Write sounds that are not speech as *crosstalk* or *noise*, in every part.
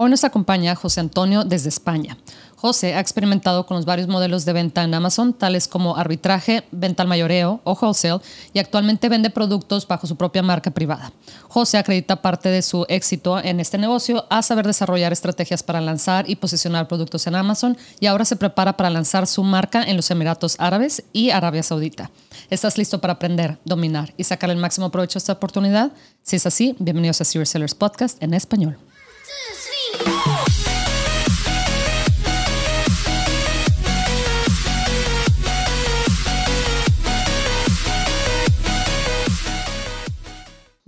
Hoy nos acompaña José Antonio desde España. José ha experimentado con los varios modelos de venta en Amazon, tales como arbitraje, venta al mayoreo o wholesale, y actualmente vende productos bajo su propia marca privada. José acredita parte de su éxito en este negocio a saber desarrollar estrategias para lanzar y posicionar productos en Amazon, y ahora se prepara para lanzar su marca en los Emiratos Árabes y Arabia Saudita. ¿Estás listo para aprender, dominar y sacar el máximo provecho de esta oportunidad? Si es así, bienvenidos a Serious Sellers Podcast en español.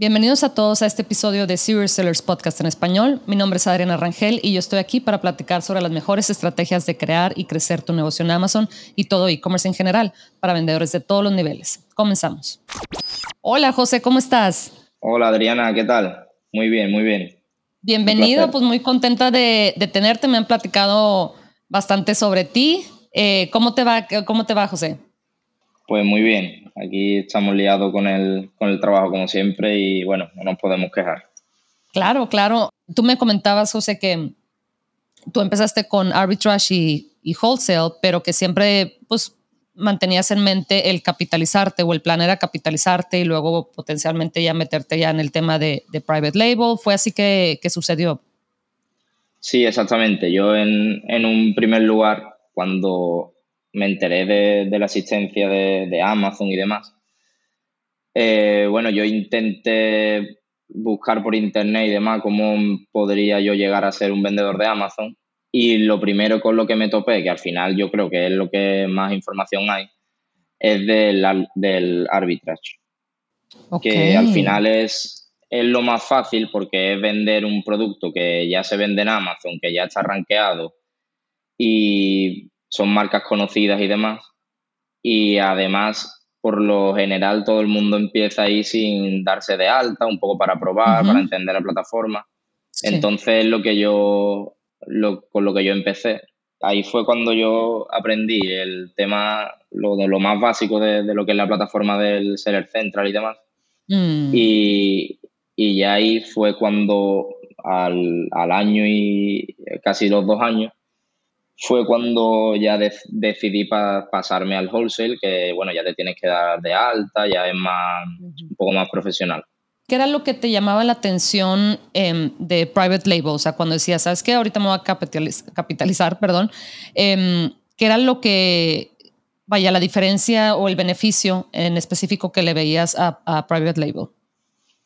Bienvenidos a todos a este episodio de Serious Sellers Podcast en español. Mi nombre es Adriana Rangel y yo estoy aquí para platicar sobre las mejores estrategias de crear y crecer tu negocio en Amazon y todo e-commerce en general para vendedores de todos los niveles. Comenzamos. Hola José, ¿cómo estás? Hola Adriana, ¿qué tal? Muy bien, muy bien. Bienvenido, pues muy contenta de, tenerte. Me han platicado bastante sobre ti. Eh, ¿Cómo te va, cómo te va, José? Pues muy bien, Aquí estamos liados con el, con el trabajo como siempre y bueno, no nos podemos quejar. Claro, claro. Tú me comentabas, José, que tú empezaste con arbitrage y, y wholesale, pero que siempre pues mantenías en mente el capitalizarte o el plan era capitalizarte y luego potencialmente ya meterte ya en el tema de, de private label. ¿Fue así que, que, sucedió? Sí, exactamente. Yo en, en un primer lugar, cuando me enteré de, la asistencia de, Amazon y demás. Eh, bueno, yo intenté buscar por internet y demás cómo podría yo llegar a ser un vendedor de Amazon. Y lo primero con lo que me topé, que al final yo creo que es lo que más información hay, es del, del arbitrage. Que al final es, es lo más fácil porque es vender un producto que ya se vende en Amazon, que ya está rankeado y son marcas conocidas y demás. Y además, por lo general, todo el mundo empieza ahí sin darse de alta, un poco para probar, para entender la plataforma. Entonces, lo que yo, lo, con lo que yo empecé, ahí fue cuando yo aprendí el tema, lo de lo más básico de, lo que es la plataforma del Seller Central y demás. Mm. Y, y ya ahí fue cuando al, al, año y casi los dos años fue cuando ya decidí pasarme al wholesale, que bueno, ya te tienes que dar de alta, ya es más, un poco más profesional. ¿Qué era lo que te llamaba la atención em, de private label? O sea, cuando decías, ¿sabes qué? Ahorita me voy a capitalizar, perdón. Eh, ¿Qué era lo que, vaya, la diferencia o el beneficio en específico que le veías a, private label?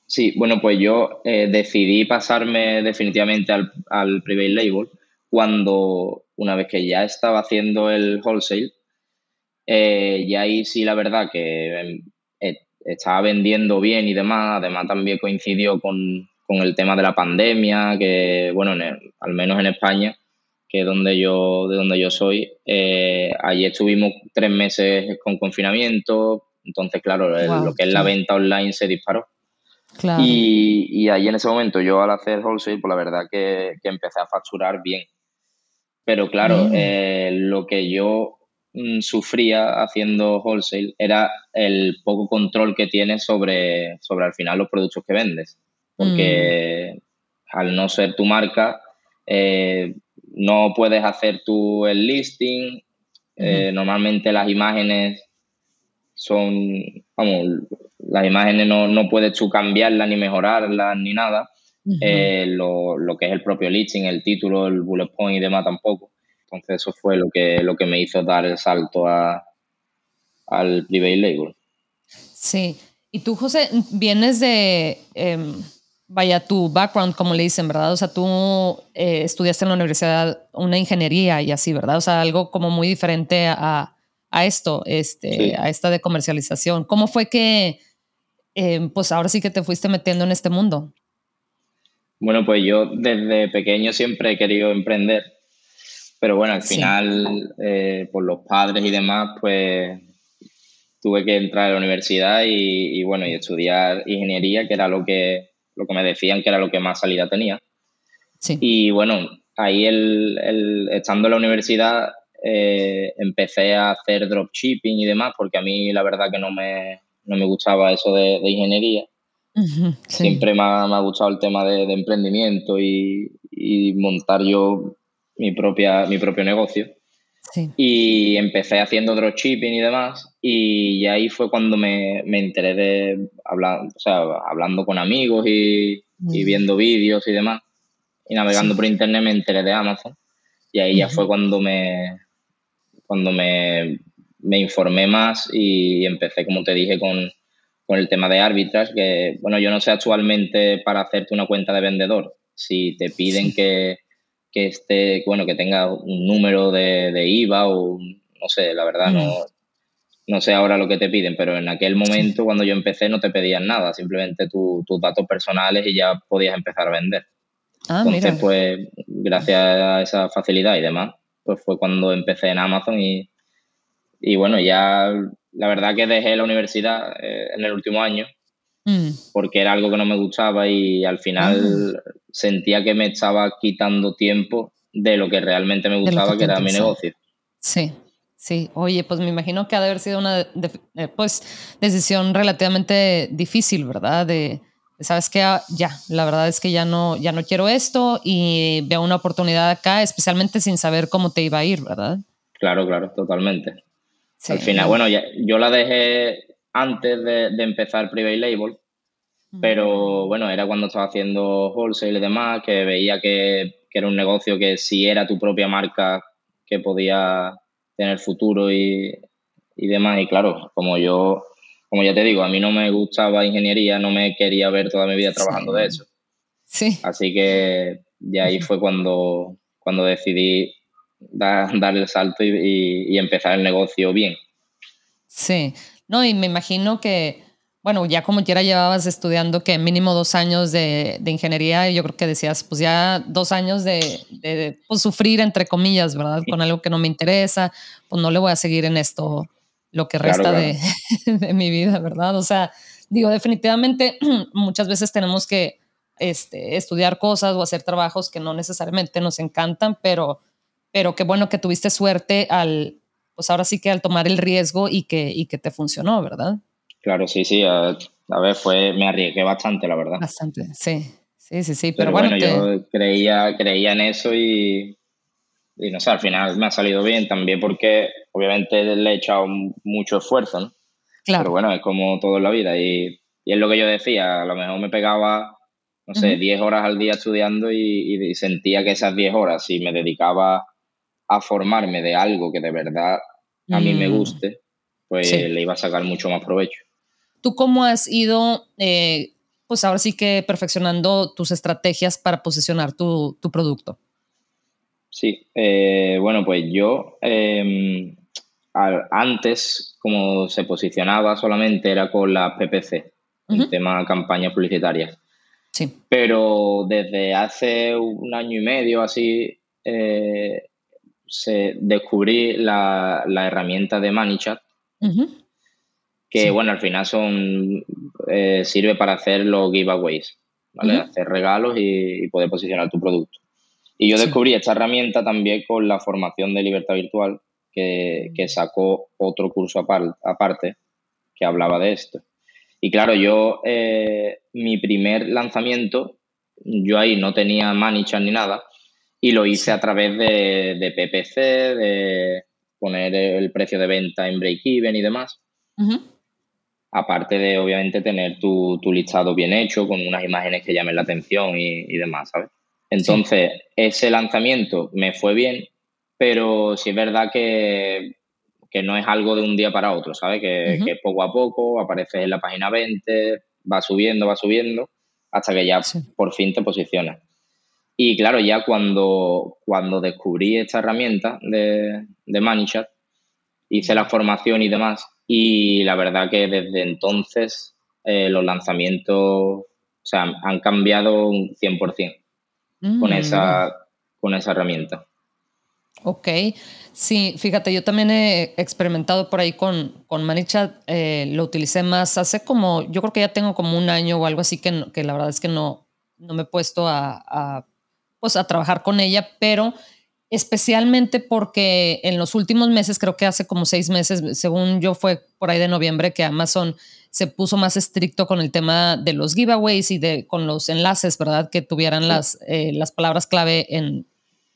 Sí, bueno, pues yo eh, decidí pasarme definitivamente al, private label cuando una vez que ya estaba haciendo el wholesale, eh, y ahí sí la verdad que em, estaba vendiendo bien y demás, además también coincidió con, el tema de la pandemia, que bueno, al menos en España, que es donde yo, de donde yo soy, eh, allí estuvimos tres meses con confinamiento, entonces claro, lo que es la venta online se disparó. Y, y, ahí en ese momento yo al hacer wholesale, pues la verdad que, que empecé a facturar bien. Pero claro, eh, lo que yo sufría haciendo wholesale era el poco control que tienes sobre, sobre al final los productos que vendes. Porque mm. al no ser tu marca, eh, no puedes hacer tú el listing. Eh, normalmente las imágenes son, vamos, las imágenes no, no puedes tú cambiarlas ni mejorarlas ni nada. Eh, lo, que es el propio listing, el título, el bullet point y demás tampoco. Entonces eso fue lo que, lo que me hizo dar el salto a, al private label. Sí. Y tú, José, vienes de, em, vaya, tu background, como le dicen, ¿verdad? O sea, tú eh, estudiaste en la universidad una ingeniería y así, ¿verdad? O sea, algo como muy diferente a, a esto, este, a esta de comercialización. ¿Cómo fue que, em, pues ahora sí que te fuiste metiendo en este mundo? Bueno, pues yo desde pequeño siempre he querido emprender, pero bueno, al final, eh, por los padres y demás, pues tuve que entrar a la universidad y, bueno, y estudiar ingeniería, que era lo que, lo que me decían que era lo que más salida tenía. Y bueno, ahí el, estando en la universidad eh, empecé a hacer dropshipping y demás, porque a mí la verdad que no me, no me gustaba eso de ingeniería. Siempre me ha, gustado el tema de, emprendimiento y, y montar yo mi, propia, mi propio negocio. Y empecé haciendo dropshipping y demás. Y ahí fue cuando me, me enteré de hablar, o sea, hablando con amigos y, y viendo vídeos y demás. Y navegando por internet me enteré de Amazon. Y ahí ya fue cuando me, cuando me, me, informé más y empecé, como te dije, con, con el tema de árbitras, que bueno, yo no sé actualmente para hacerte una cuenta de vendedor, si te piden que, que esté, bueno, que tenga un número de, de IVA o no sé, la verdad no, mm. no sé ahora lo que te piden, pero en aquel momento cuando yo empecé no te pedían nada, simplemente tus datos personales y ya podías empezar a vender. Ah, Entonces, pues gracias a esa facilidad y demás, pues fue cuando empecé en Amazon y, y bueno, ya la verdad que dejé la universidad eh, en el último año mm. porque era algo que no me gustaba y al final ah. sentía que me estaba quitando tiempo de lo que realmente me gustaba, que, era mi negocio. Sí, sí. Oye, pues me imagino que ha de haber sido una eh, pues, decisión relativamente difícil, ¿verdad? De, sabes que ah, ya, la verdad es que ya no, ya no quiero esto y veo una oportunidad acá, especialmente sin saber cómo te iba a ir, ¿verdad? Claro, claro, totalmente. Al final, bueno, yo la dejé antes de, empezar Private Label, pero bueno, era cuando estaba haciendo wholesale y demás, que veía que, era un negocio que si era tu propia marca, que podía tener futuro y, y demás. Y claro, como yo, como ya te digo, a mí no me gustaba ingeniería, no me quería ver toda mi vida trabajando de eso. Sí. Así que de ahí fue cuando, cuando decidí dar, el salto y, empezar el negocio bien. Sí, no, y me imagino que, bueno, ya como quiera llevabas estudiando que mínimo dos años de, ingeniería y yo creo que decías, pues ya dos años de, pues, sufrir, entre comillas, ¿verdad? Con algo que no me interesa, pues no le voy a seguir en esto lo que resta De, *laughs* de, mi vida, ¿verdad? O sea, digo, definitivamente *clears throat* muchas veces tenemos que este, estudiar cosas o hacer trabajos que no necesariamente nos encantan, pero pero qué bueno que tuviste suerte al, pues ahora sí que al tomar el riesgo y que, y que te funcionó, ¿verdad? Claro, sí, sí. A, ver, fue, me arriesgué bastante, la verdad. Bastante, sí. Sí, sí, sí. Pero, bueno, yo creía, creía en eso y, y no sé, al final me ha salido bien también porque obviamente le he echado mucho esfuerzo, ¿no? Claro. Pero bueno, es como todo en la vida y, y es lo que yo decía, a lo mejor me pegaba, no sé, 10 horas al día estudiando y, y, sentía que esas 10 horas, si me dedicaba a formarme de algo que de verdad a mí me mm. guste, pues le iba a sacar mucho más provecho. ¿Tú cómo has ido, eh, pues ahora sí que perfeccionando tus estrategias para posicionar tu, producto? Sí, eh, bueno, pues yo em, antes, como se posicionaba solamente, era con la PPC, el tema campañas publicitarias. Sí. Pero desde hace un año y medio así, eh, se, descubrí la, herramienta de ManyChat, que bueno, al final son eh, sirve para hacer los giveaways, ¿vale? Hacer regalos y, poder posicionar tu producto. Y yo descubrí esta herramienta también con la formación de libertad virtual que, sacó otro curso aparte que hablaba de esto. Y claro, yo, eh, mi primer lanzamiento, yo ahí no tenía ManyChat ni nada, y lo hice a través de, PPC, de poner el precio de venta en break-even y demás. Aparte de, obviamente, tener tu, listado bien hecho, con unas imágenes que llamen la atención y, demás, ¿sabes? Entonces, ese lanzamiento me fue bien, pero sí es verdad que, no es algo de un día para otro, ¿sabes? Que, que poco a poco apareces en la página 20, va subiendo, va subiendo, hasta que ya por fin te posicionas. Y claro, ya cuando, cuando descubrí esta herramienta de, de ManyChat, hice la formación y demás, y la verdad que desde entonces eh, los lanzamientos o sea, han cambiado un 100% con, mm, esa, con esa herramienta. Ok, sí, fíjate, yo también he experimentado por ahí con, con ManyChat, eh, lo utilicé más hace como, yo creo que ya tengo como un año o algo así que, la verdad es que no, no me he puesto a pues a trabajar con ella, pero especialmente porque en los últimos meses, creo que hace como seis meses, según yo fue por ahí de noviembre, que Amazon se puso más estricto con el tema de los giveaways y de con los enlaces, ¿verdad? Que tuvieran las, eh, las palabras clave en,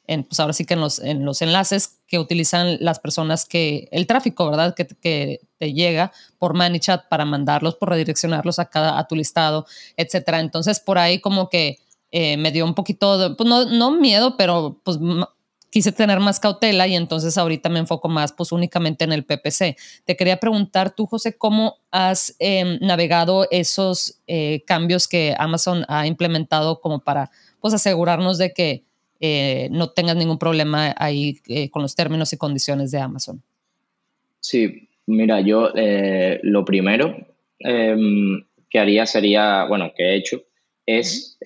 en, pues ahora sí que en los, en los enlaces que utilizan las personas que, el tráfico, ¿verdad? Que, que te llega por ManyChat para mandarlos, por redireccionarlos a cada, a tu listado, etcétera. Entonces, por ahí como que eh, me dio un poquito, de, pues no, no miedo, pero pues quise tener más cautela y entonces ahorita me enfoco más pues únicamente en el PPC. Te quería preguntar tú, José, ¿cómo has em, navegado esos eh, cambios que Amazon ha implementado como para pues asegurarnos de que eh, no tengas ningún problema ahí con los términos y condiciones de Amazon? Sí, mira, yo lo primero em, que haría sería, bueno, que he hecho, es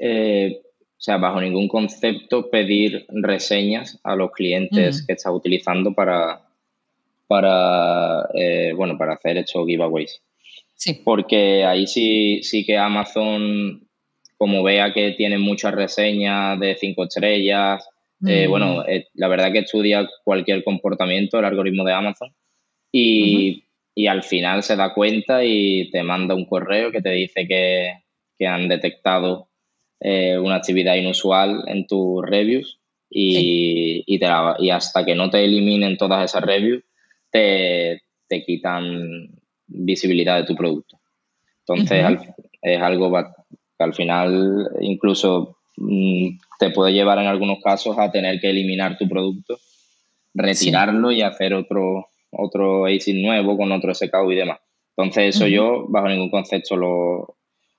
o sea, bajo ningún concepto pedir reseñas a los clientes que estás utilizando para, para, eh, bueno, para hacer estos giveaways. Sí. Porque ahí sí, sí que Amazon, como vea que tiene muchas reseñas de cinco estrellas, eh, mm. bueno, eh, la verdad que estudia cualquier comportamiento, el algoritmo de Amazon, y, y, al final se da cuenta y te manda un correo que te dice que, que han detectado eh, una actividad inusual en tus reviews y, y, y, hasta que no te eliminen todas esas reviews, te, te quitan visibilidad de tu producto. Entonces es algo que al final incluso mm, te puede llevar en algunos casos a tener que eliminar tu producto, retirarlo y hacer otro, otro ASIC nuevo con otro SKU y demás. Entonces eso yo bajo ningún concepto lo,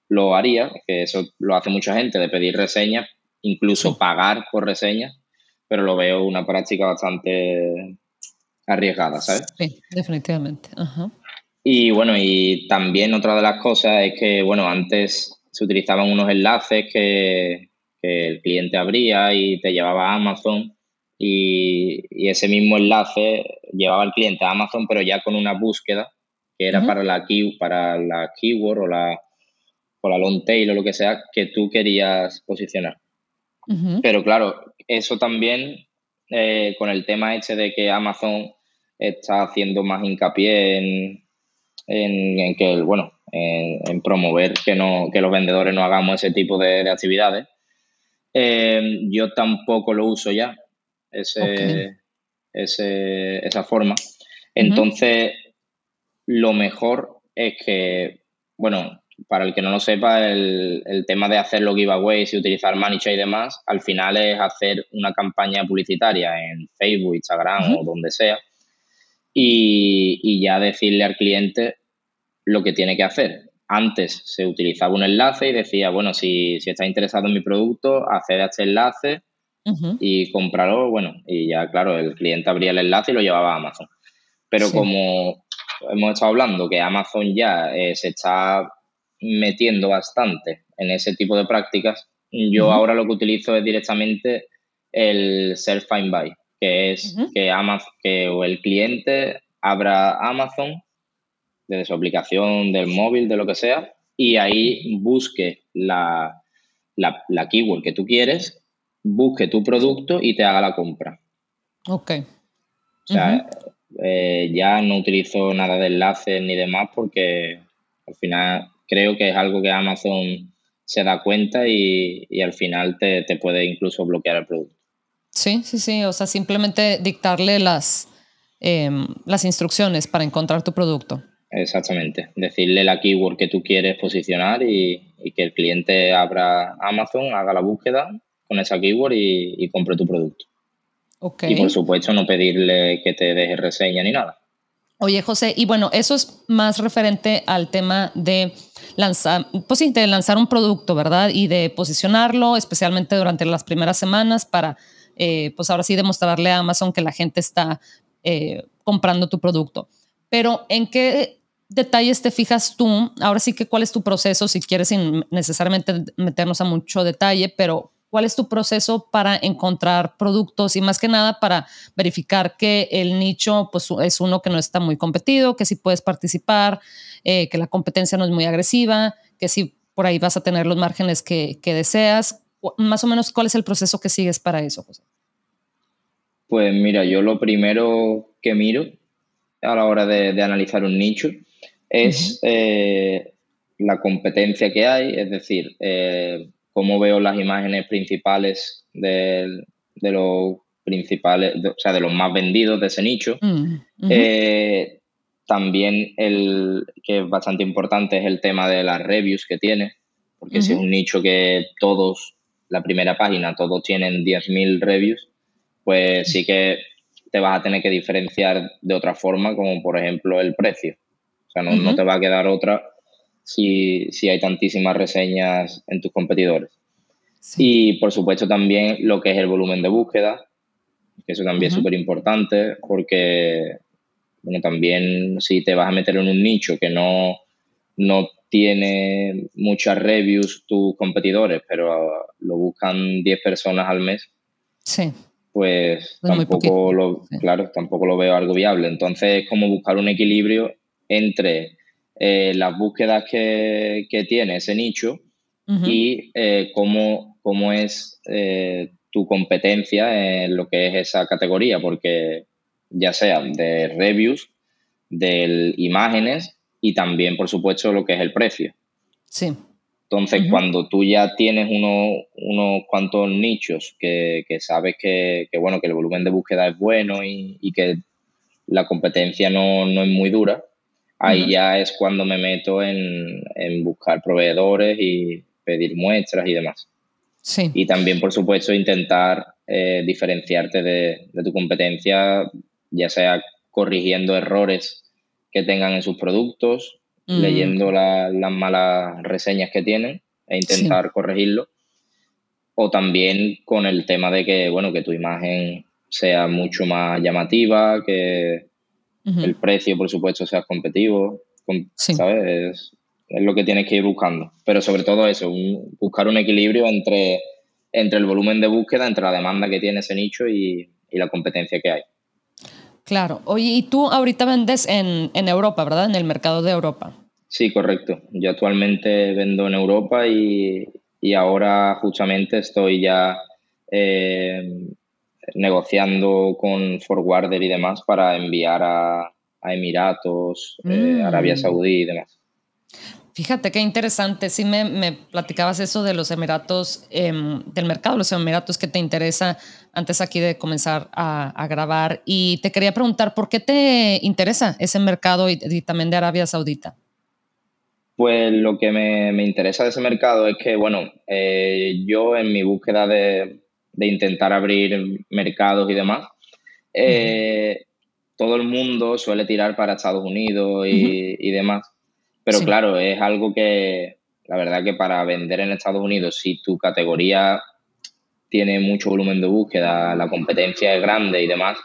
lo haría, que eso lo hace mucha gente, de pedir reseñas, incluso pagar por reseñas, pero lo veo una práctica bastante arriesgada, ¿sabes? Sí, definitivamente. Y bueno, y también otra de las cosas es que, bueno, antes se utilizaban unos enlaces que, el cliente abría y te llevaba a Amazon y, ese mismo enlace llevaba al cliente a Amazon, pero ya con una búsqueda que era para, la key, para la keyword o la, o la long tail o lo que sea que tú querías posicionar. Pero claro, eso también eh, con el tema este de que Amazon está haciendo más hincapié en, en, que, bueno, en, promover que, no, que los vendedores no hagamos ese tipo de, actividades. Eh, yo tampoco lo uso ya, ese, esa forma. Entonces, lo mejor es que, bueno, para el que no lo sepa, el, tema de hacer los giveaways y utilizar Manicha y demás, al final es hacer una campaña publicitaria en Facebook, Instagram o donde sea y, ya decirle al cliente lo que tiene que hacer. Antes se utilizaba un enlace y decía, bueno, si, si estás interesado en mi producto, accede a este enlace y cómpralo, bueno, y ya claro, el cliente abría el enlace y lo llevaba a Amazon. Pero como hemos estado hablando que Amazon ya eh, se está metiendo bastante en ese tipo de prácticas, yo ahora lo que utilizo es directamente el self-find buy, que es que, Amazon, que el cliente abra Amazon desde su aplicación del móvil, de lo que sea, y ahí busque la, la, keyword que tú quieres, busque tu producto y te haga la compra. Ok. O sea, eh, ya no utilizo nada de enlaces ni demás porque al final creo que es algo que Amazon se da cuenta y, al final te, puede incluso bloquear el producto. Sí, sí, sí. O sea, simplemente dictarle las, em, las instrucciones para encontrar tu producto. Exactamente. Decirle la keyword que tú quieres posicionar y, que el cliente abra Amazon, haga la búsqueda con esa keyword y, compre tu producto. Okay. Y por supuesto no pedirle que te deje reseña ni nada. Oye, José, y bueno, eso es más referente al tema de lanzar, pues sí, de lanzar un producto, ¿verdad? Y de posicionarlo, especialmente durante las primeras semanas, para, eh, pues ahora sí, demostrarle a Amazon que la gente está eh, comprando tu producto. Pero, ¿en qué detalles te fijas tú? Ahora sí que, ¿cuál es tu proceso? Si quieres, sin necesariamente meternos a mucho detalle, pero cuál es tu proceso para encontrar productos y más que nada para verificar que el nicho pues, es uno que no está muy competido, que sí puedes participar, eh, que la competencia no es muy agresiva, que sí por ahí vas a tener los márgenes que, deseas. Más o menos, ¿cuál es el proceso que sigues para eso, José? Pues mira, yo lo primero que miro a la hora de, analizar un nicho es eh, la competencia que hay, es decir, eh, cómo veo las imágenes principales de, los principales, o sea, de los más vendidos de ese nicho. Mm, eh, también el que es bastante importante es el tema de las reviews que tiene, porque si es un nicho que todos, la primera página, todos tienen 10.000 reviews, pues sí que te vas a tener que diferenciar de otra forma, como por ejemplo el precio. O sea, no, te va a quedar otra si, hay tantísimas reseñas en tus competidores. Y por supuesto también lo que es el volumen de búsqueda, que eso también es súper importante porque, bueno, también si te vas a meter en un nicho que no, no tiene muchas reviews tus competidores, pero lo buscan 10 personas al mes, sí. pues, tampoco lo, claro, tampoco lo veo algo viable. Entonces es como buscar un equilibrio entre eh, las búsquedas que, tiene ese nicho y eh, cómo, cómo, es eh, tu competencia en lo que es esa categoría, porque ya sea de reviews, de imágenes y también, por supuesto, lo que es el precio. Sí. Entonces, cuando tú ya tienes unos cuantos nichos que, sabes que, bueno, que el volumen de búsqueda es bueno y, que la competencia no, es muy dura, ahí ya es cuando me meto en, en, buscar proveedores y pedir muestras y demás. Y también, por supuesto, intentar eh, diferenciarte de, tu competencia, ya sea corrigiendo errores que tengan en sus productos, mm. leyendo las malas reseñas que tienen e intentar corregirlo. O también con el tema de que, bueno, que tu imagen sea mucho más llamativa, que el precio, por supuesto, sea competitivo, ¿sabes? es lo que tienes que ir buscando. Pero sobre todo eso, buscar un equilibrio entre, entre el volumen de búsqueda, entre la demanda que tiene ese nicho y, la competencia que hay. Claro. Oye, y tú ahorita vendes en, Europa, ¿verdad? En el mercado de Europa. Sí, correcto. Yo actualmente vendo en Europa y, ahora justamente estoy ya eh, negociando con Forwarder y demás para enviar a, Emiratos, eh, Arabia mm. Saudí y demás. Fíjate qué interesante. Sí me, platicabas eso de los Emiratos, em, del mercado los Emiratos que te interesa antes aquí de comenzar a, grabar. Y te quería preguntar, ¿por qué te interesa ese mercado y, también de Arabia Saudita? Pues lo que me, interesa de ese mercado es que, bueno, eh, yo en mi búsqueda de, intentar abrir mercados y demás, eh, todo el mundo suele tirar para Estados Unidos y demás. Pero claro, es algo que la verdad que para vender en Estados Unidos, si tu categoría tiene mucho volumen de búsqueda, la competencia es grande y demás,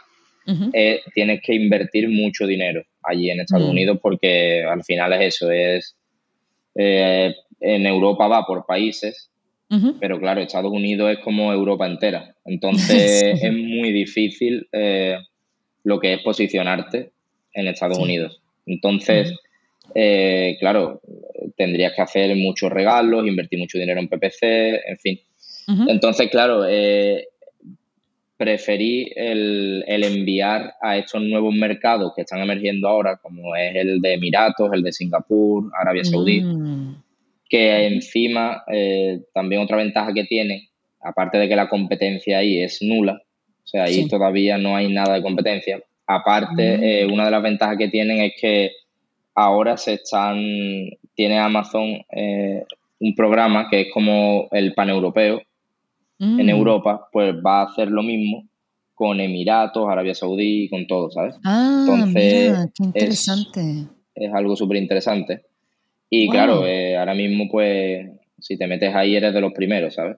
eh, tienes que invertir mucho dinero allí en Estados mm. Unidos porque al final es eso, es eh, en Europa va por países, pero claro, Estados Unidos es como Europa entera. Entonces *laughs* es muy difícil eh, lo que es posicionarte en Estados Unidos. Entonces, eh, claro, tendrías que hacer muchos regalos, invertir mucho dinero en PPC, en fin. Entonces, claro, eh, preferí el, enviar a estos nuevos mercados que están emergiendo ahora, como es el de Emiratos, el de Singapur, Arabia Saudí, mm. Que encima eh, también otra ventaja que tiene, aparte de que la competencia ahí es nula, o sea, ahí todavía no hay nada de competencia, aparte, mm. una de las ventajas que tienen es que ahora se están, tiene Amazon eh, un programa que es como el paneuropeo en mm. Europa, pues va a hacer lo mismo con Emiratos, Arabia Saudí, con todo, ¿sabes? Ah, Entonces, qué interesante. Es, algo súper interesante. Y claro, eh, ahora mismo, pues, si te metes ahí, eres de los primeros, ¿sabes?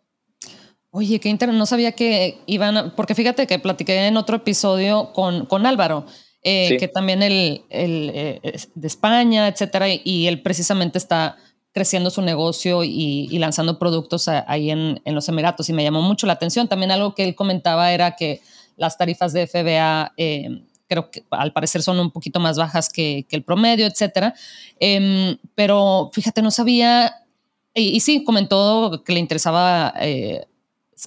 Oye, qué interesante. No sabía que iban, porque fíjate que platiqué en otro episodio con, con Álvaro eh, que también el, el eh, de España, etcétera, y, él precisamente está creciendo su negocio y, lanzando productos ahí en, en, los Emiratos y me llamó mucho la atención. También algo que él comentaba era que las tarifas de FBA eh, creo que al parecer son un poquito más bajas que, el promedio, etcétera. Em, pero fíjate, no sabía, y, sí, comentó que le interesaba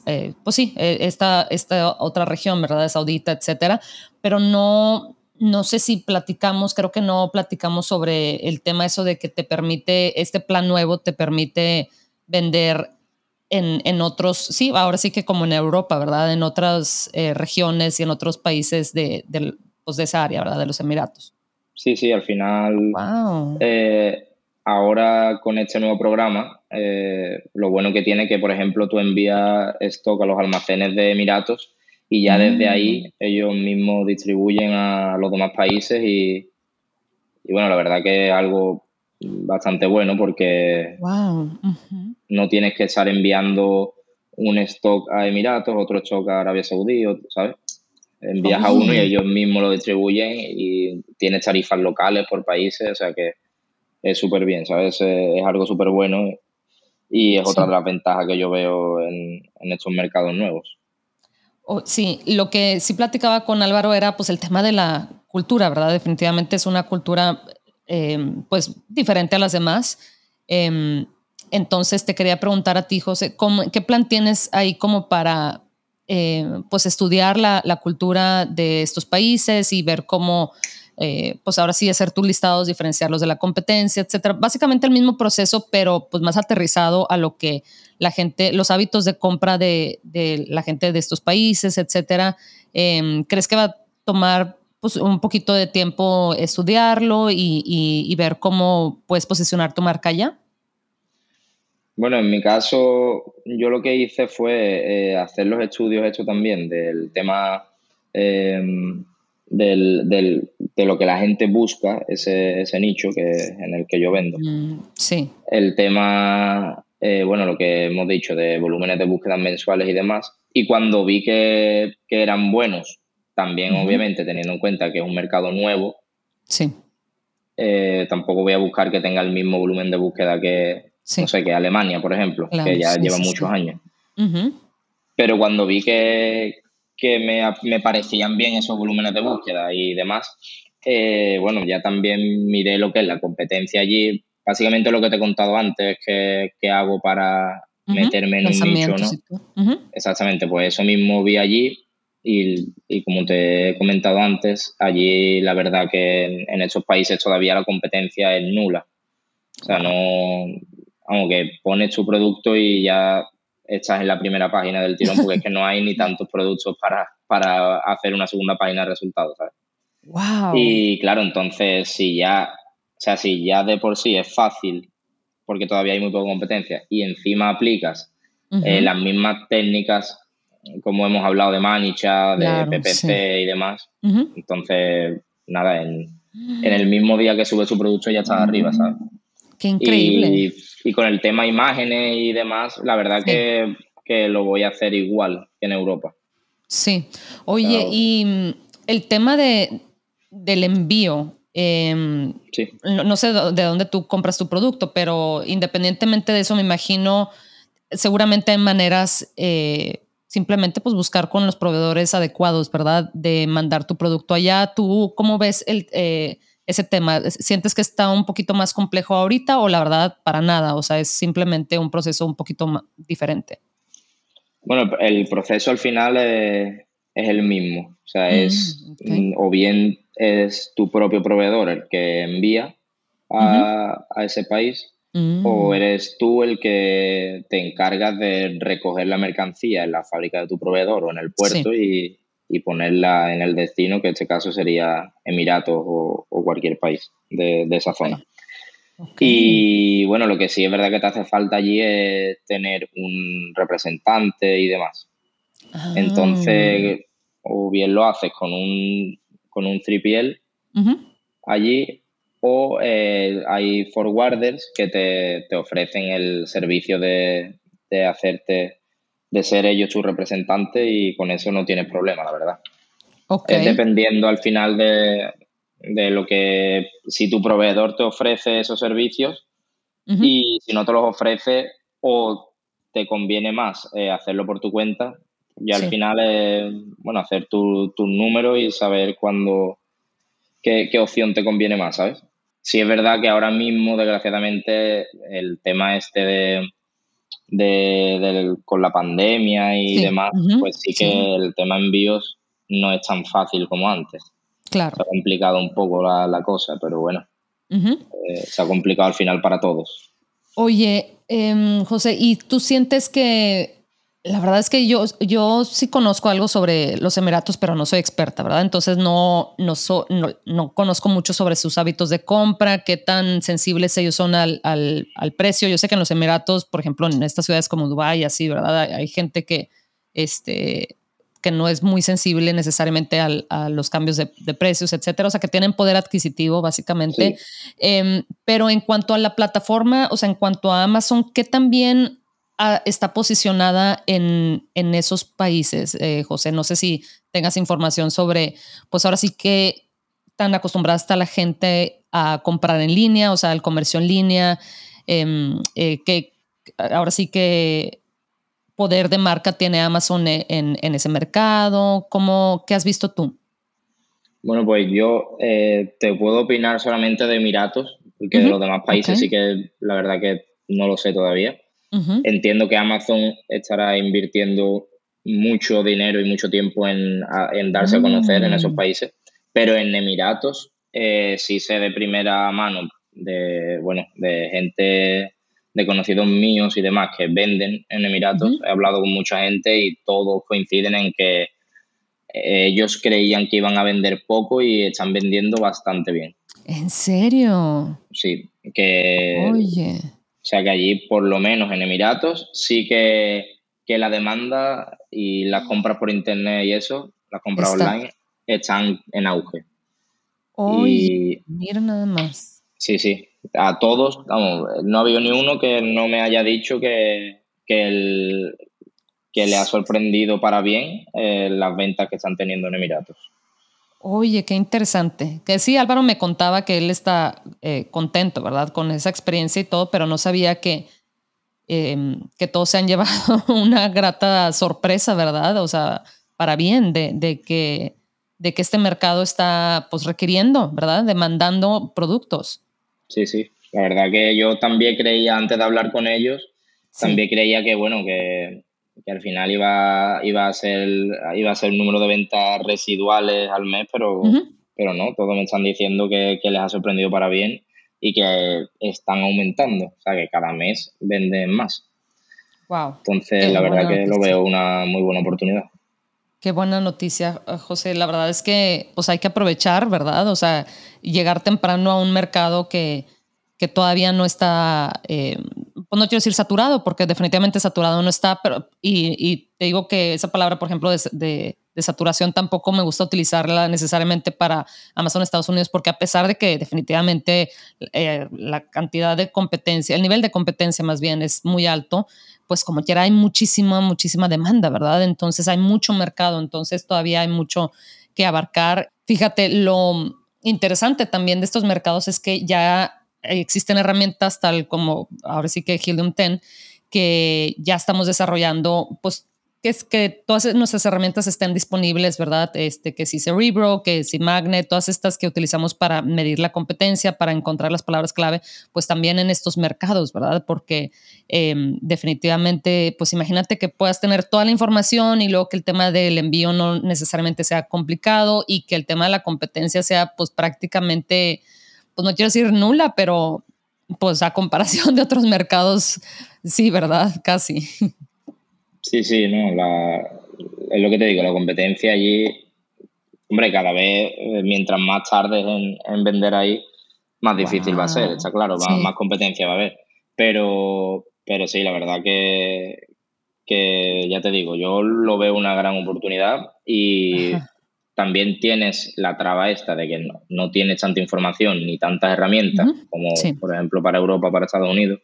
eh, pues sí, eh, esta, esta otra región, ¿verdad? Saudita, etcétera, pero no, no sé si platicamos, creo que no platicamos sobre el tema eso de que te permite, este plan nuevo te permite vender en, en otros, sí, ahora sí que como en Europa, ¿verdad? En otras eh, regiones y en otros países de, de, pues de esa área, ¿verdad? De los Emiratos. Sí, sí, al final, Wow. eh, ahora con este nuevo programa, eh, lo bueno que tiene que, por ejemplo, tú envías stock a los almacenes de Emiratos y ya desde ahí ellos mismos distribuyen a los demás países y, y bueno, la verdad que es algo bastante bueno porque Wow. No tienes que estar enviando un stock a Emiratos, otro stock a Arabia Saudí, ¿sabes? Envías a uno y ellos mismos lo distribuyen y tienes tarifas locales por países, o sea que es súper bien, ¿sabes? Es, algo súper bueno y es otra Sí. de las ventajas que yo veo en, en estos mercados nuevos. O- sí, lo que sí platicaba con Álvaro era pues el tema de la cultura, ¿verdad? Definitivamente es una cultura eh, pues diferente a las demás. Em, entonces te quería preguntar a ti, José, ¿cómo- ¿qué plan tienes ahí como para eh, pues estudiar la, cultura de estos países y ver cómo, eh, pues ahora sí hacer tus listados, diferenciarlos de la competencia, etcétera? Básicamente el mismo proceso, pero pues más aterrizado a lo que la gente, los hábitos de compra de, la gente de estos países, etcétera. Em, ¿Crees que va a tomar pues, un poquito de tiempo estudiarlo y- y ver cómo puedes posicionar tu marca allá? Bueno, en mi caso, yo lo que hice fue eh, hacer los estudios hechos también del tema eh, del, del- de lo que la gente busca, ese, ese nicho que, en el que yo vendo. Mm, sí, el tema, eh, bueno, lo que hemos dicho de volúmenes de búsqueda mensuales y demás. Y cuando vi que, que eran buenos, también obviamente teniendo en cuenta que es un mercado nuevo, sí, eh, tampoco voy a buscar que tenga el mismo volumen de búsqueda que, sí. no sé, que Alemania, por ejemplo, Claro, que ya sí, lleva sí, muchos años. Pero cuando vi que, que me, me parecían bien esos volúmenes de búsqueda y demás, eh, bueno, ya también miré lo que es la competencia allí. Básicamente lo que te he contado antes, que, que hago para meterme en un nicho, ¿no? Exactamente, pues eso mismo vi allí y, y como te he comentado antes, allí la verdad que en, en estos países todavía la competencia es nula. O sea, no, aunque pones tu producto y ya estás en la primera página del tirón porque es que no hay ni tantos productos para, para hacer una segunda página de resultados, ¿sabes? Wow. Y claro, entonces si ya, o sea, si ya de por sí es fácil porque todavía hay muy poca competencia y encima aplicas eh, las mismas técnicas como hemos hablado de Manicha, de Claro, PPC sí. y demás, entonces nada, en, en el mismo día que sube su producto ya está arriba, ¿sabes? Qué increíble. Y, y con el tema imágenes y demás, la verdad Sí. que, que lo voy a hacer igual que en Europa. Sí. Oye, Claro. y mm, el tema de, del envío, em, Sí. no, no sé de de dónde tú compras tu producto, pero independientemente de eso, me imagino, seguramente hay maneras, eh, simplemente pues buscar con los proveedores adecuados, ¿verdad? De mandar tu producto allá. ¿Tú cómo ves el, eh, ese tema? ¿Sientes que está un poquito más complejo ahorita o la verdad para nada? O sea, es simplemente un proceso un poquito ma- diferente. Bueno, el proceso al final es, es el mismo. O sea, Mm, es mm, o bien es tu propio proveedor el que envía a, a ese país Mm, o eres tú el que te encargas de recoger la mercancía en la fábrica de tu proveedor o en el puerto y, y ponerla en el destino, que en este caso sería Emiratos o, o cualquier país de, de esa zona. Y bueno, lo que sí es verdad que te hace falta allí es tener un representante y demás. Ah, Entonces, o bien lo haces con un, con un 3PL ujú. allí, o eh, hay forwarders que te, te ofrecen el servicio de, de hacerte, de ser ellos tu representante y con eso no tienes problema, la verdad. Es dependiendo al final de, de lo que, si tu proveedor te ofrece esos servicios y si no te los ofrece o te conviene más eh, hacerlo por tu cuenta, y al Sí. final es, bueno, hacer tu, tu número y saber cuándo, qué, qué opción te conviene más, ¿sabes? Sí es verdad que ahora mismo, desgraciadamente, el tema este de, de, con la pandemia y demás, pues sí que el tema envíos no es tan fácil como antes. Claro. Se ha complicado un poco la, cosa, pero bueno, eh, se ha complicado al final para todos. Oye, em, José, ¿y tú sientes que la verdad es que yo, yo sí conozco algo sobre los Emiratos, pero no soy experta, ¿verdad? Entonces no, no, no, conozco mucho sobre sus hábitos de compra, qué tan sensibles ellos son al, al, precio. Yo sé que en los Emiratos, por ejemplo, en estas ciudades como Dubái, así, ¿verdad? Hay, gente que, este, que no es muy sensible necesariamente a los cambios de, precios, etcétera. O sea, que tienen poder adquisitivo, básicamente. Em, pero en cuanto a la plataforma, o sea, en cuanto a Amazon, ¿qué también está posicionada en, en esos países, eh, José? No sé si tengas información sobre, pues ahora sí que tan acostumbrada está la gente a comprar en línea, o sea, el comercio en línea, em, eh, que ahora sí que poder de marca tiene Amazon e, en, en ese mercado, ¿Cómo, ¿qué has visto tú? Bueno, pues yo eh, te puedo opinar solamente de Emiratos, porque de los demás países sí que la verdad que no lo sé todavía. Entiendo que Amazon estará invirtiendo mucho dinero y mucho tiempo en, darse a conocer en esos mm. países, pero en Emiratos eh, sí sé de primera mano de, bueno, de gente, de conocidos míos y demás que venden en Emiratos. He hablado con mucha gente y todos coinciden en que eh, ellos creían que iban a vender poco y están vendiendo bastante bien. ¿En serio? Sí, que... Oye o sea que allí, por lo menos en Emiratos, sí que, la demanda y las compras por internet y eso, las compras online, están en auge. Oye, mira nada más. Sí, sí. A todos, vamos, no ha habido ni uno que no me haya dicho que, que, que le ha sorprendido para bien eh, las ventas que están teniendo en Emiratos. Oye, qué interesante. Que sí, Álvaro me contaba que él está eh, contento, ¿verdad? Con esa experiencia y todo, pero no sabía que, em, que todos se han *laughs* llevado una grata sorpresa, ¿verdad? O sea, para bien, de, que, de que este mercado está pues requiriendo, ¿verdad? Demandando productos. Sí, sí. La verdad que yo también creía, antes de hablar con ellos, también creía que, bueno, que que al final iba, iba, a ser, iba a ser el número de ventas residuales al mes, pero, pero no, todos me están diciendo que, les ha sorprendido para bien y que están aumentando, o sea, que cada mes venden más. Wow. Entonces, la verdad que lo veo una muy buena oportunidad. Qué buena noticia, José. La verdad es que pues hay que aprovechar, ¿verdad? O sea, llegar temprano a un mercado que, que todavía no está, eh, pues no quiero decir saturado, porque definitivamente saturado no está, pero y, te digo que esa palabra, por ejemplo, de, saturación tampoco me gusta utilizarla necesariamente para Amazon Estados Unidos, porque a pesar de que definitivamente eh, la cantidad de competencia, el nivel de competencia más bien es muy alto, pues como quiera hay muchísima, muchísima demanda, ¿verdad? Entonces hay mucho mercado, entonces todavía hay mucho que abarcar. Fíjate, lo interesante también de estos mercados es que ya existen herramientas tal como ahora sí que Helium 10 que ya estamos desarrollando, pues que es que todas nuestras herramientas estén disponibles, ¿verdad? Este, que si Cerebro, que si Magnet, todas estas que utilizamos para medir la competencia, para encontrar las palabras clave, pues también en estos mercados, ¿verdad? Porque em, definitivamente, pues imagínate que puedas tener toda la información y luego que el tema del envío no necesariamente sea complicado y que el tema de la competencia sea pues prácticamente pues no quiero decir nula, pero pues a comparación de otros mercados, sí, ¿verdad? Casi. Sí, sí, no, la, es lo que te digo, la competencia allí, hombre, cada vez, eh, mientras más tarde en, en vender ahí, más difícil va a ser, está claro, más, competencia va a haber. Pero, pero sí, la verdad que, que ya te digo, yo lo veo una gran oportunidad y también tienes la traba esta de que no, no tienes tanta información ni tantas herramientas como, por ejemplo, para Europa, para Estados Unidos.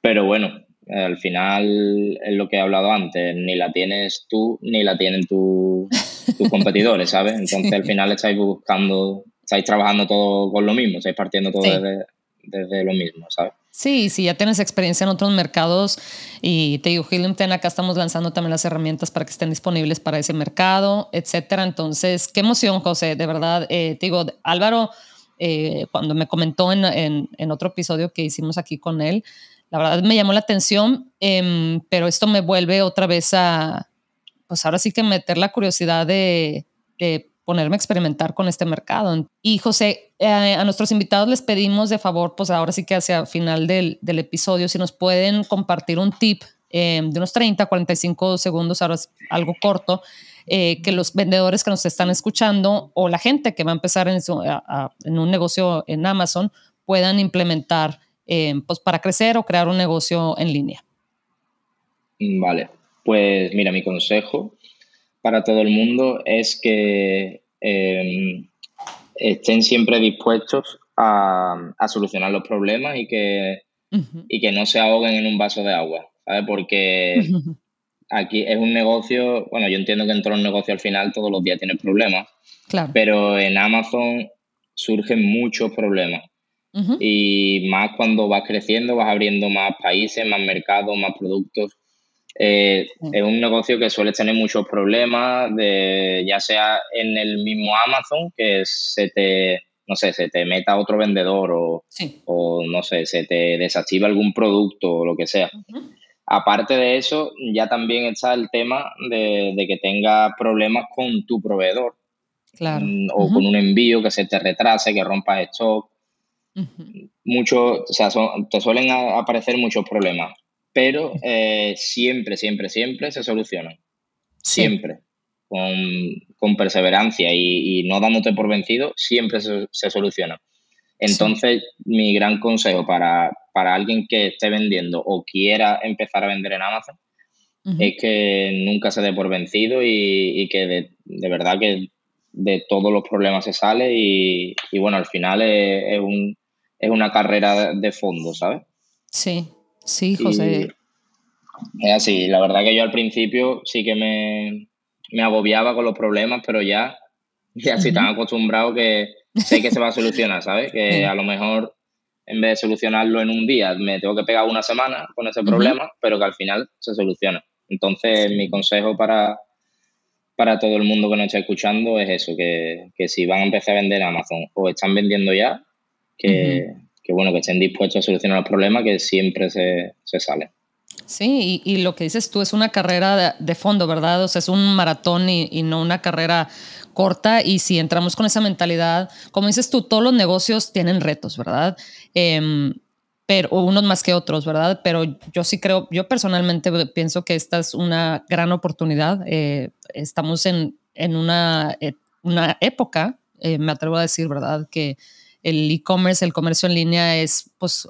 Pero bueno, al final es lo que he hablado antes, ni la tienes tú ni la tienen tus *laughs* competidores, ¿sabes? Entonces al final estáis buscando, estáis trabajando todo con lo mismo, estáis partiendo todo desde, desde lo mismo, ¿sabes? Sí, sí, ya tienes experiencia en otros mercados y te digo, Helium Ten, acá estamos lanzando también las herramientas para que estén disponibles para ese mercado, etcétera. Entonces, qué emoción, José, de verdad. Eh, te digo, Álvaro, eh, cuando me comentó en, en, otro episodio que hicimos aquí con él, la verdad me llamó la atención, em, pero esto me vuelve otra vez a, pues ahora sí que meter la curiosidad de, ponerme a experimentar con este mercado. Y José, eh, a nuestros invitados les pedimos de favor, pues ahora sí que hacia final del, del episodio, si nos pueden compartir un tip em, de unos 30, 45 segundos, ahora es algo corto, eh, que los vendedores que nos están escuchando o la gente que va a empezar en, en un negocio en Amazon puedan implementar eh, pues para crecer o crear un negocio en línea? Vale, pues mira, mi consejo para todo el mundo es que em, estén siempre dispuestos a, solucionar los problemas y que, y que no se ahoguen en un vaso de agua, ¿sabes? Porque *laughs* aquí es un negocio, bueno, yo entiendo que en los negocios al final todos los días tienes problemas, claro. pero en Amazon surgen muchos problemas. Y más cuando vas creciendo, vas abriendo más países, más mercados, más productos. Eh, es un negocio que suele tener muchos problemas, de, ya sea en el mismo Amazon, que se te, no sé, se te meta otro vendedor o, o no sé, se te desactiva algún producto o lo que sea. Aparte de eso, ya también está el tema de, de que tenga problemas con tu proveedor. Claro. Mm, o con un envío que se te retrase, que rompas stock. Mucho, o sea, te suelen aparecer muchos problemas, pero eh, siempre, siempre, siempre se solucionan. Siempre. Con, perseverancia y, no dándote por vencido, siempre se, se soluciona. Entonces, mi gran consejo para, alguien que esté vendiendo o quiera empezar a vender en Amazon es que nunca se dé por vencido y, que de, verdad que de todos los problemas se sale y, bueno, al final es un, es una carrera de fondo, ¿sabes? Sí, sí, José. es así, la verdad que yo al principio sí que me, agobiaba con los problemas, pero ya, ya estoy tan acostumbrado que sé que se va a solucionar, ¿sabes? Que a lo mejor en vez de solucionarlo en un día, me tengo que pegar una semana con ese problema, pero que al final se soluciona. Entonces, mi consejo para, para todo el mundo que nos está escuchando es eso, que, que si van a empezar a vender Amazon o están vendiendo ya, que, bueno, que estén dispuestos a solucionar los problemas que siempre se, se salen. Sí, y, lo que dices tú es una carrera de, fondo, ¿verdad? O sea, es un maratón y, no una carrera corta. Y si entramos con esa mentalidad, como dices tú, todos los negocios tienen retos, ¿verdad? Em, pero unos más que otros, ¿verdad? Pero yo sí creo, yo personalmente pienso que esta es una gran oportunidad. Eh, estamos en, en una, eh, una época, eh, me atrevo a decir, ¿verdad? Que el e-commerce, el comercio en línea es pues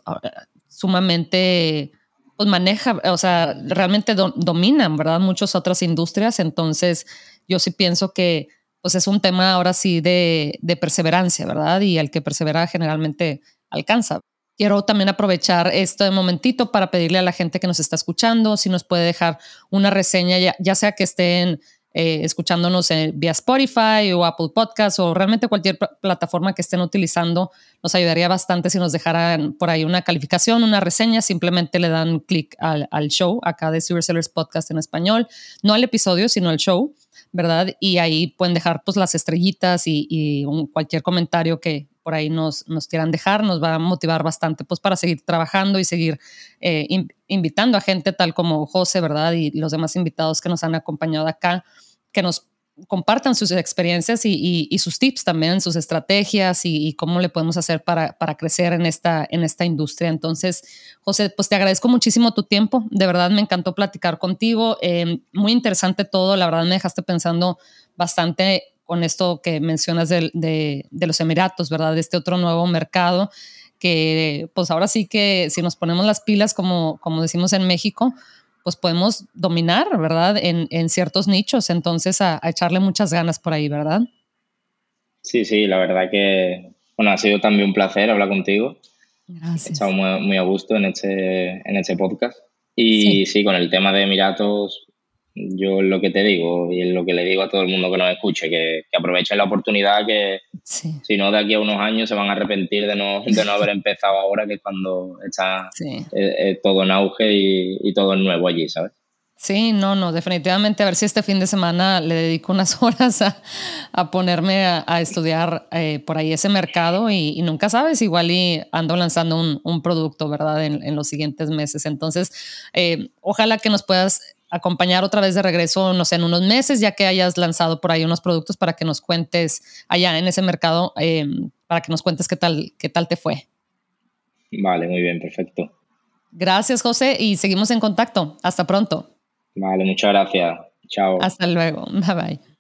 sumamente, pues maneja, o sea, realmente dominan, ¿verdad? Muchas otras industrias. Entonces, yo sí pienso que pues es un tema ahora sí de, de perseverancia, ¿verdad? Y el que persevera generalmente alcanza. Quiero también aprovechar este momentito para pedirle a la gente que nos está escuchando si nos puede dejar una reseña, ya, ya sea que estén eh, escuchándonos vía Spotify o Apple Podcasts o realmente cualquier plataforma que estén utilizando. Nos ayudaría bastante si nos dejaran por ahí una calificación, una reseña. Simplemente le dan clic al, show acá de Silver Sellers Podcast en español, no al episodio, sino al show, ¿verdad? Y ahí pueden dejar pues las estrellitas y, cualquier comentario que, por ahí nos, nos quieran dejar, nos va a motivar bastante pues para seguir trabajando y seguir eh, invitando a gente tal como José, ¿verdad? Y los demás invitados que nos han acompañado acá, que nos compartan sus experiencias y, sus tips también, sus estrategias y, cómo le podemos hacer para, para, crecer en esta, en esta industria. Entonces, José, pues te agradezco muchísimo tu tiempo. De verdad me encantó platicar contigo. Eh, muy interesante todo. La verdad me dejaste pensando bastante con esto que mencionas de, de, los Emiratos, ¿verdad? De este otro nuevo mercado que pues ahora sí que si nos ponemos las pilas, como, como decimos en México, pues podemos dominar, ¿verdad? En, en ciertos nichos. Entonces, a, echarle muchas ganas por ahí, ¿verdad? Sí, sí, la verdad que, bueno, ha sido también un placer hablar contigo. Gracias. He estado muy, muy, a gusto en este, en este podcast. Y sí. sí. con el tema de Emiratos, yo lo que te digo y lo que le digo a todo el mundo que nos escuche, que, que aprovechen la oportunidad que si no de aquí a unos años se van a arrepentir de no, de no haber empezado ahora, que es cuando está eh, eh, todo en auge y, y, todo en nuevo allí, ¿sabes? Sí, no, no, definitivamente a ver si este fin de semana le dedico unas *laughs* horas a, ponerme a, estudiar eh, por ahí ese mercado y, nunca sabes, igual y ando lanzando un, producto, ¿verdad? En, los siguientes meses. Entonces, eh, ojalá que nos puedas acompañar otra vez de regreso, no sé, en unos meses, ya que hayas lanzado por ahí unos productos para que nos cuentes allá en ese mercado, eh, para que nos cuentes qué tal, qué tal te fue. Vale, muy bien, perfecto. Gracias, José, y seguimos en contacto. Hasta pronto. Vale, muchas gracias. Chao. Hasta luego. *laughs* Bye bye.